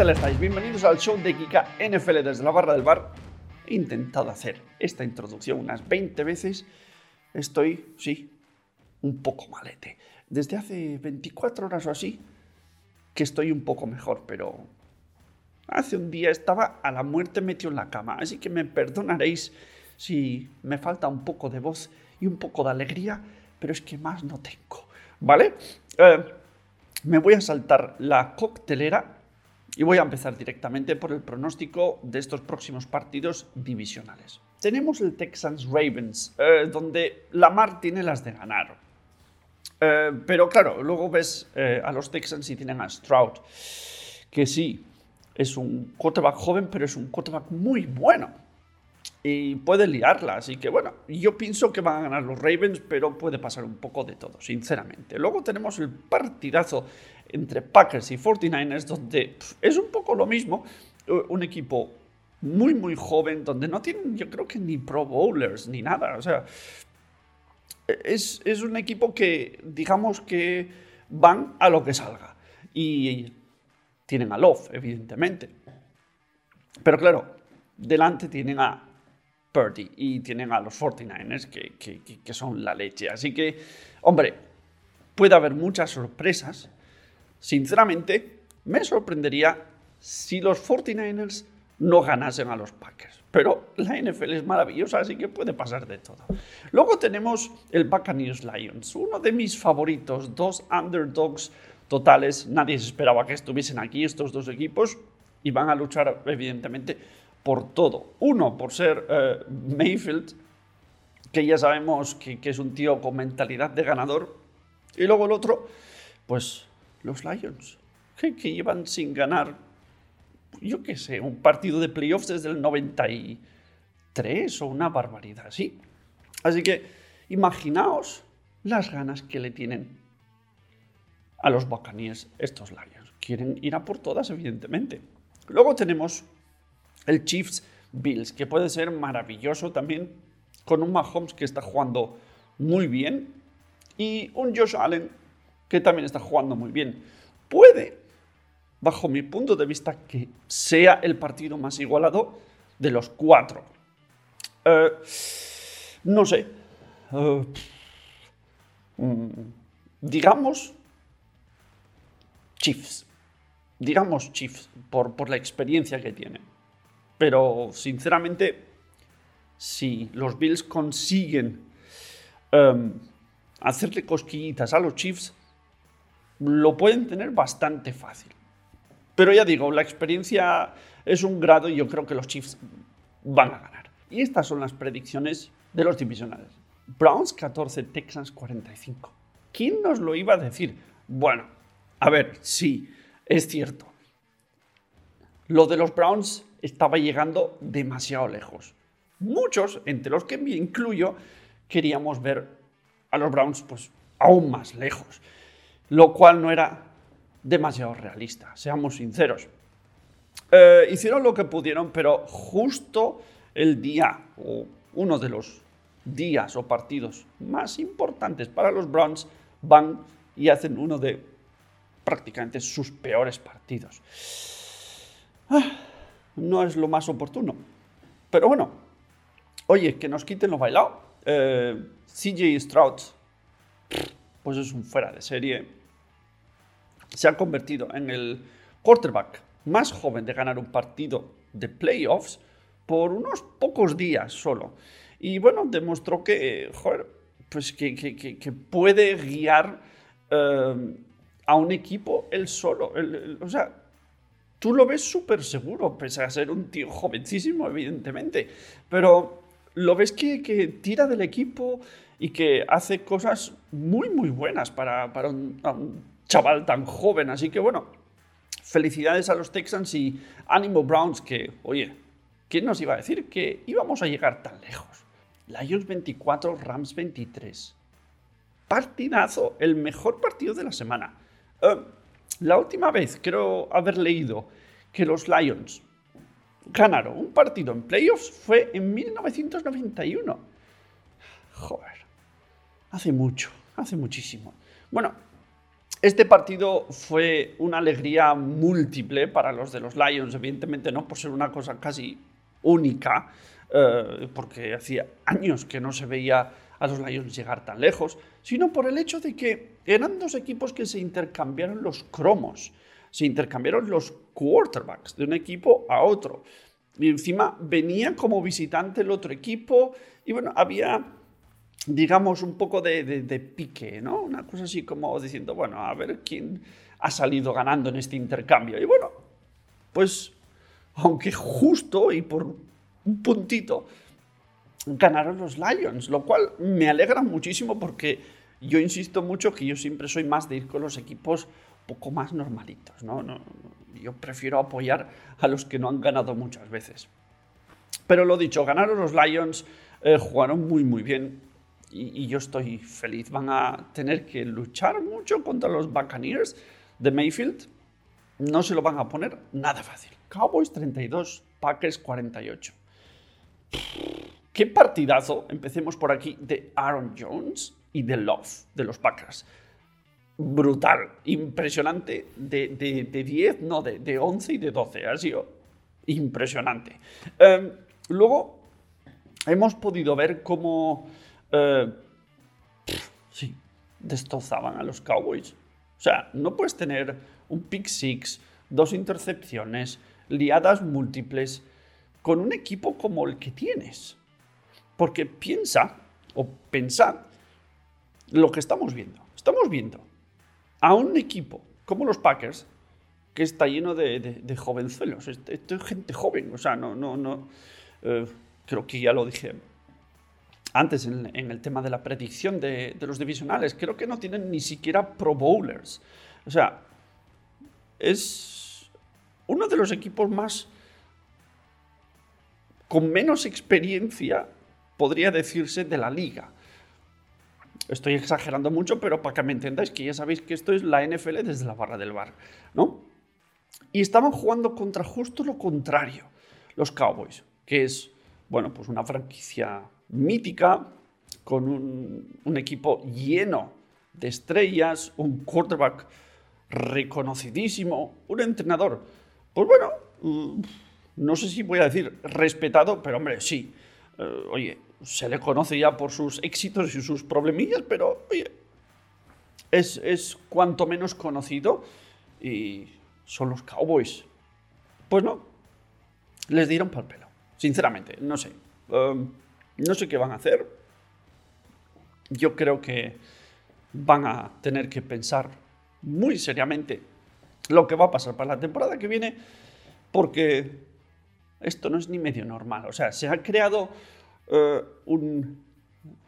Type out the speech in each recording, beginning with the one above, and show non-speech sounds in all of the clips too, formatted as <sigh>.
Bienvenidos al show de Kika NFL desde la barra del bar. He intentado hacer esta introducción unas 20 veces. Estoy, sí, un poco malete. Desde hace 24 horas o así que estoy un poco mejor, pero hace un día estaba a la muerte metido en la cama, así que me perdonaréis si me falta un poco de voz y un poco de alegría, pero es que más no tengo, ¿vale? Eh, me voy a saltar la coctelera y voy a empezar directamente por el pronóstico de estos próximos partidos divisionales. Tenemos el Texans Ravens, eh, donde Lamar tiene las de ganar. Eh, pero claro, luego ves eh, a los Texans y tienen a Stroud, que sí, es un quarterback joven, pero es un quarterback muy bueno. Y puede liarla, así que bueno, yo pienso que van a ganar los Ravens, pero puede pasar un poco de todo, sinceramente. Luego tenemos el partidazo entre Packers y 49ers, donde es un poco lo mismo, un equipo muy, muy joven, donde no tienen, yo creo que ni Pro Bowlers ni nada. O sea, es, es un equipo que, digamos que van a lo que salga. Y tienen a Love, evidentemente. Pero claro, delante tienen a Purdy y tienen a los 49ers que, que, que, son la leche. Así que, hombre, puede haber muchas sorpresas. Sinceramente, me sorprendería si los 49ers no ganasen a los Packers. Pero la NFL es maravillosa, así que puede pasar de todo. Luego tenemos el Buccaneers Lions, uno de mis favoritos, dos underdogs totales. Nadie se esperaba que estuviesen aquí estos dos equipos y van a luchar, evidentemente, por todo. Uno, por ser eh, Mayfield, que ya sabemos que, es un tío con mentalidad de ganador. Y luego el otro, pues los Lions, que, llevan sin ganar yo qué sé, un partido de playoffs desde el 93 o una barbaridad así. Así que imaginaos las ganas que le tienen a los Buccaneers estos Lions. Quieren ir a por todas, evidentemente. Luego tenemos el Chiefs Bills, que puede ser maravilloso también, con un Mahomes que está jugando muy bien y un Josh Allen que también está jugando muy bien. Puede bajo mi punto de vista, que sea el partido más igualado de los cuatro. Eh, no sé. Eh, mm, digamos Chiefs. Digamos Chiefs, por, por la experiencia que tiene. Pero, sinceramente, si los Bills consiguen em, hacerle cosquillitas a los Chiefs, lo pueden tener bastante fácil. Pero ya digo, la experiencia es un grado y yo creo que los Chiefs van a ganar. Y estas son las predicciones de los divisionales. Browns 14, Texans 45. ¿Quién nos lo iba a decir? Bueno, a ver, sí, es cierto. Lo de los Browns estaba llegando demasiado lejos. Muchos, entre los que me incluyo, queríamos ver a los Browns pues aún más lejos, lo cual no era demasiado realista, seamos sinceros. Eh, hicieron lo que pudieron, pero justo el día, o uno de los días o partidos más importantes para los Browns, van y hacen uno de prácticamente sus peores partidos. Ah, no es lo más oportuno. Pero bueno, oye, que nos quiten lo bailado. Eh, CJ Stroud, pues es un fuera de serie se ha convertido en el quarterback más joven de ganar un partido de playoffs por unos pocos días solo. Y bueno, demostró que, joder, pues que, que, puede guiar eh, a un equipo él solo. o sea, tú lo ves súper seguro, pese a ser un tío jovencísimo, evidentemente. Pero lo ves que, tira del equipo y que hace cosas muy, muy buenas para, para un chaval tan joven. Así que bueno, felicidades a los Texans y ánimo Browns que, oye, ¿quién nos iba a decir que íbamos a llegar tan lejos? Lions 24, Rams 23. Partidazo, el mejor partido de la semana. Eh, la última vez creo haber leído que los Lions ganaron un partido en playoffs fue en 1991. Joder, hace mucho, hace muchísimo. Bueno, Este partido fue una alegría múltiple para los de los Lions, evidentemente no por ser una cosa casi única, eh, porque hacía años que no se veía a los Lions llegar tan lejos, sino por el hecho de que eran dos equipos que se intercambiaron los cromos, se intercambiaron los quarterbacks de un equipo a otro. Y encima venía como visitante el otro equipo y bueno, había digamos, un poco de, pique, ¿no? Una cosa así como diciendo, bueno, a ver quién ha salido ganando en este intercambio. Y bueno, pues, aunque justo y por un puntito, ganaron los Lions, lo cual me alegra muchísimo porque yo insisto mucho que yo siempre soy más de ir con los equipos un poco más normalitos, ¿no? no yo prefiero apoyar a los que no han ganado muchas veces. Pero lo dicho, ganaron los Lions, eh, jugaron muy muy bien, y, yo estoy feliz. Van a tener que luchar mucho contra los Buccaneers de Mayfield. No se lo van a poner nada fácil. Cowboys 32, Packers 48. Qué partidazo, empecemos por aquí, de Aaron Jones y de Love, de los Packers. Brutal, impresionante, de, de, 10, no, de, de, 11 y de 12. Ha sido impresionante. Em, luego, hemos podido ver cómo eh, sí, destrozaban a los Cowboys. O sea, no puedes tener un pick six, dos intercepciones, liadas múltiples, con un equipo como el que tienes. Porque piensa, o pensad, lo que estamos viendo. Estamos viendo a un equipo como los Packers, que está lleno de, de, jovenzuelos. Esto es gente joven, o sea, no, no, no. Eh, creo que ya lo dije antes en, el tema de la predicción de, los divisionales, creo que no tienen ni siquiera Pro Bowlers. O sea, es uno de los equipos más con menos experiencia, podría decirse, de la liga. Estoy exagerando mucho, pero para que me entendáis que ya sabéis que esto es la NFL desde la barra del bar, ¿no? Y estaban jugando contra justo lo contrario, los Cowboys, que es, bueno, pues una franquicia mítica, con un, equipo lleno de estrellas, un quarterback reconocidísimo, un entrenador, pues bueno, mm, no sé si voy a decir respetado, pero hombre, sí. Eh, oye, se le conoce ya por sus éxitos y sus problemillas, pero oye, es, es cuanto menos conocido y son los Cowboys. Pues no, les dieron por pelo, sinceramente, no sé. Um, no sé qué van a hacer. Yo creo que van a tener que pensar muy seriamente lo que va a pasar para la temporada que viene, porque esto no es ni medio normal. O sea, se ha creado eh, un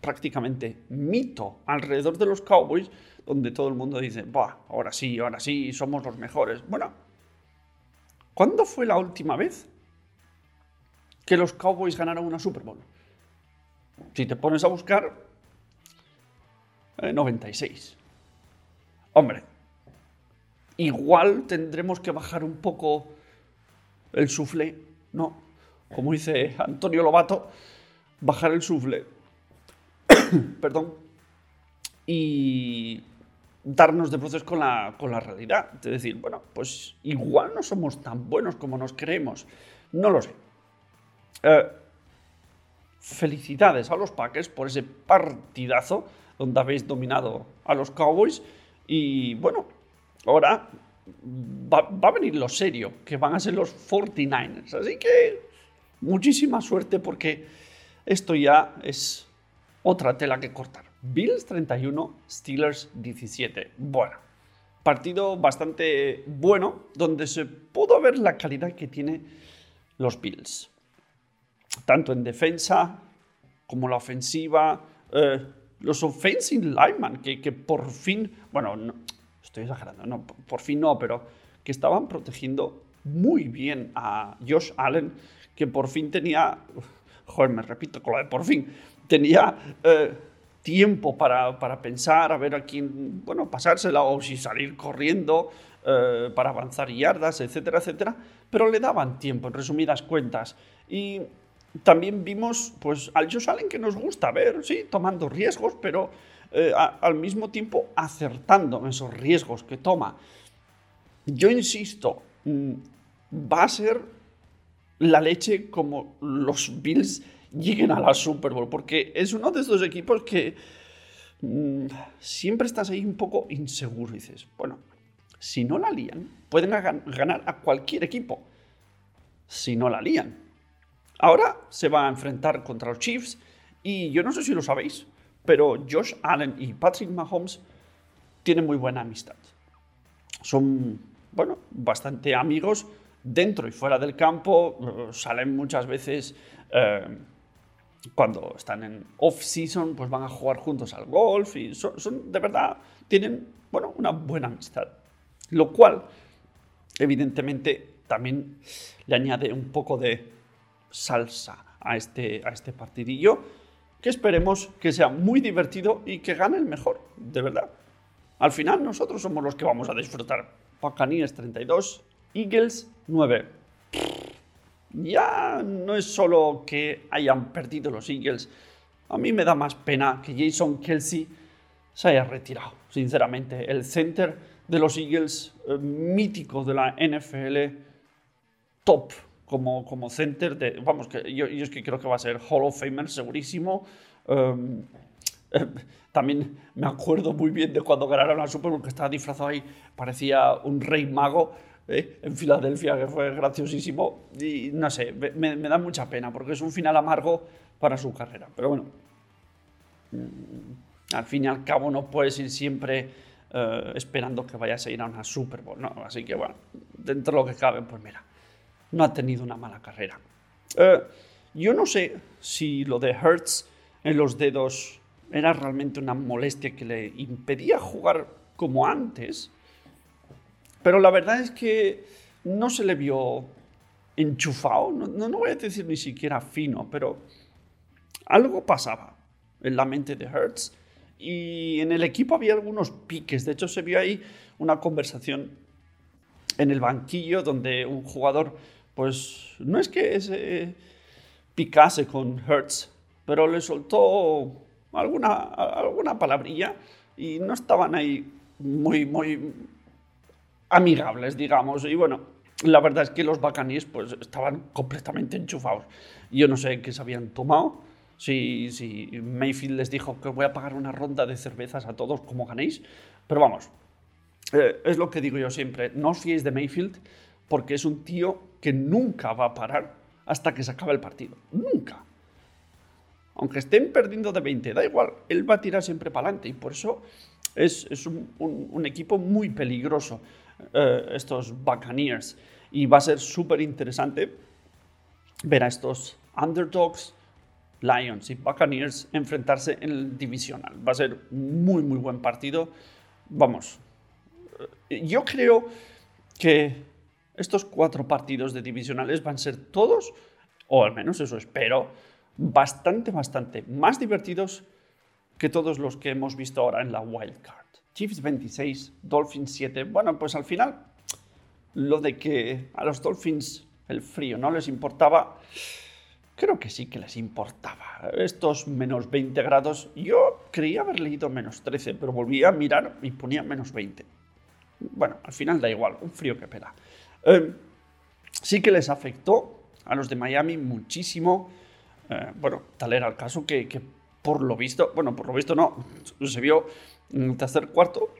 prácticamente mito alrededor de los Cowboys, donde todo el mundo dice, ahora sí, ahora sí, somos los mejores. Bueno, ¿cuándo fue la última vez que los Cowboys ganaron una Super Bowl? Si te pones a buscar, 96. Eh, Hombre, igual tendremos que bajar un poco el sufle, ¿no? Como dice Antonio Lobato, bajar el sufle, <coughs> perdón, y darnos de voces con la, con la realidad. Es decir, bueno, pues igual no somos tan buenos como nos creemos. No lo sé. Eh, felicidades a los Packers por ese partidazo donde habéis dominado a los Cowboys. Y bueno, ahora va, a venir lo serio, que van a ser los 49ers. Así que muchísima suerte porque esto ya es otra tela que cortar. Bills 31, Steelers 17. Bueno, partido bastante bueno donde se pudo ver la calidad que tiene los Bills tanto en defensa como la ofensiva. Eh, los offensive linemen que, que, por fin, bueno, estoy exagerando, no, por fin no, pero que estaban protegiendo muy bien a Josh Allen, que por fin tenía, joder, me repito con por fin, tenía eh, tiempo para, para, pensar, a ver a quién, bueno, pasársela o si salir corriendo eh, para avanzar yardas, etcétera, etcétera, pero le daban tiempo, en resumidas cuentas. Y también vimos pues, al Josh Allen que nos gusta ver, sí, tomando riesgos, pero eh, al mismo tiempo acertando en esos riesgos que toma. Yo insisto, mm, va a ser la leche como los Bills lleguen a la Super Bowl, porque es uno de estos equipos que mm, siempre estás ahí un poco inseguro. dices, bueno, si no la lían, pueden ganar a cualquier equipo. Si no la lían. Ahora se va a enfrentar contra los Chiefs y yo no sé si lo sabéis, pero Josh Allen y Patrick Mahomes tienen muy buena amistad. Son, bueno, bastante amigos dentro y fuera del campo. Salen muchas veces eh, cuando están en off-season, pues van a jugar juntos al golf y son, de verdad, tienen, bueno, una buena amistad. Lo cual, evidentemente, también le añade un poco de salsa a este, a este partidillo que esperemos que sea muy divertido y que gane el mejor, de verdad. Al final nosotros somos los que vamos a disfrutar. Buccaneers 32, Eagles 9. Ya no es solo que hayan perdido los Eagles. A mí me da más pena que Jason Kelsey se haya retirado. Sinceramente, el center de los Eagles, eh, mítico de la NFL, top como, como center de, vamos, que yo, es que creo que va a ser Hall of Famer segurísimo. Em, también me acuerdo muy bien de cuando ganaron la Super Bowl, que estaba disfrazado ahí, parecía un rey mago ¿eh? en Filadelfia, que fue graciosísimo. Y no sé, me, da mucha pena, porque es un final amargo para su carrera. Pero bueno, mm, al fin y al cabo no puedes ir siempre eh, esperando que vayas a ir a una Super Bowl, ¿no? Así que bueno, dentro de lo que cabe, pues mira no ha tenido una mala carrera. Eh, yo no sé si lo de Hertz en los dedos era realmente una molestia que le impedía jugar como antes, pero la verdad es que no se le vio enchufado, no, no voy a decir ni siquiera fino, pero algo pasaba en la mente de Hertz y en el equipo había algunos piques, de hecho se vio ahí una conversación en el banquillo donde un jugador pues no es que se picase con Hertz, pero le soltó alguna, alguna palabrilla y no estaban ahí muy, muy amigables, digamos. Y bueno, la verdad es que los Buccaneers pues estaban completamente enchufados. Yo no sé qué se habían tomado. Si, si Mayfield les dijo que voy a pagar una ronda de cervezas a todos como ganéis. Pero vamos, eh, es lo que digo yo siempre. No os fiéis de Mayfield porque es un tío que nunca va a parar hasta que se acabe el partido. Nunca. Aunque estén perdiendo de 20, da igual, él va a tirar siempre para adelante y por eso es, un, equipo muy peligroso, eh, estos Buccaneers. Y va a ser súper interesante ver a estos underdogs, Lions y Buccaneers enfrentarse en el divisional. Va a ser muy, muy buen partido. Vamos, eh, yo creo que estos cuatro partidos de divisionales van a ser todos, o al menos eso espero, bastante, bastante más divertidos que todos los que hemos visto ahora en la Wild Card. Chiefs 26, Dolphins 7. Bueno, pues al final, lo de que a los Dolphins el frío no les importaba, creo que sí que les importaba. Estos menos 20 grados, yo creía haber leído menos 13, pero volví a mirar y ponía menos 20. Bueno, al final da igual, un frío que pela. Em, sí que les afectó a los de Miami muchísimo. Eh, bueno, tal era el caso que, por lo visto, bueno, por lo visto no, se vio en el tercer cuarto.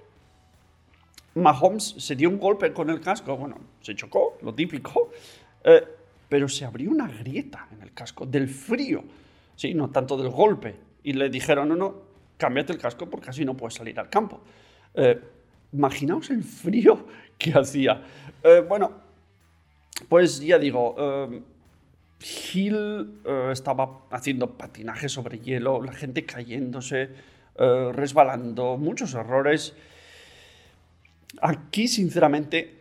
Mahomes se dio un golpe con el casco, bueno, se chocó, lo típico, eh, pero se abrió una grieta en el casco del frío, sí, no tanto del golpe. Y le dijeron, no, no, cámbiate el casco porque así no puedes salir al campo. Eh, imaginaos el frío <laughs> que hacía. Eh, bueno, pues ya digo, eh, Hill eh, estaba haciendo patinaje sobre hielo, la gente cayéndose, resbalando, muchos errores. Aquí, sinceramente,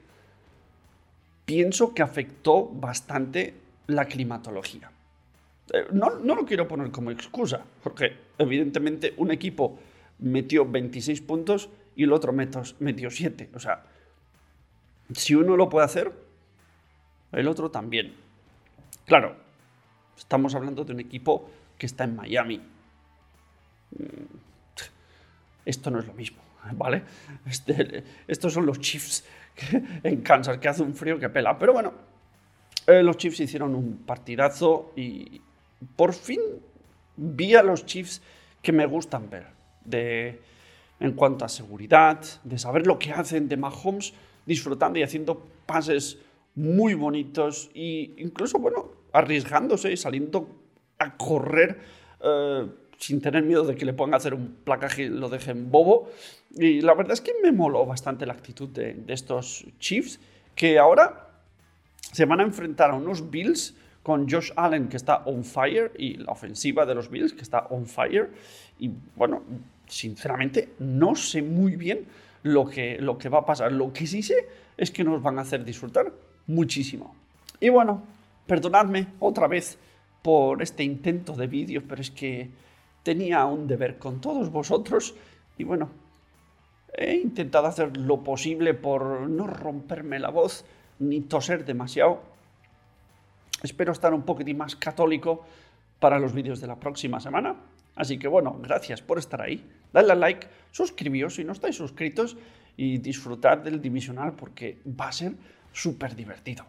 pienso que afectó bastante la climatología. No, no, lo quiero poner como excusa, porque evidentemente un equipo metió 26 puntos y el otro metió 7. O sea, si uno lo puede hacer, el otro también. Claro, estamos hablando de un equipo que está en Miami. Mm, esto no es lo mismo, ¿vale? Este, estos son los Chiefs en Kansas, que hace un frío que pela. Pero bueno, eh, los Chiefs hicieron un partidazo y por fin vi a los Chiefs que me gustan ver. De, en cuanto a seguridad, de saber lo que hacen, de Mahomes disfrutando y haciendo pases muy bonitos e incluso, bueno, arriesgándose y saliendo a correr eh, sin tener miedo de que le puedan hacer un placaje y lo dejen bobo. Y la verdad es que me moló bastante la actitud de, de estos Chiefs, que ahora se van a enfrentar a unos Bills con Josh Allen que está on fire y la ofensiva de los Bills que está on fire. Y bueno, sinceramente no sé muy bien lo que, lo que va a pasar. Lo que sí sé es que nos van a hacer disfrutar muchísimo. Y bueno, perdonadme otra vez por este intento de vídeo, pero es que tenía un deber con todos vosotros y bueno, he intentado hacer lo posible por no romperme la voz ni toser demasiado. Espero estar un poquitín más católico para los vídeos de la próxima semana. Así que bueno, gracias por estar ahí. Dadle a like, suscribíos si no estáis suscritos y disfrutad del divisional porque va a ser súper divertido.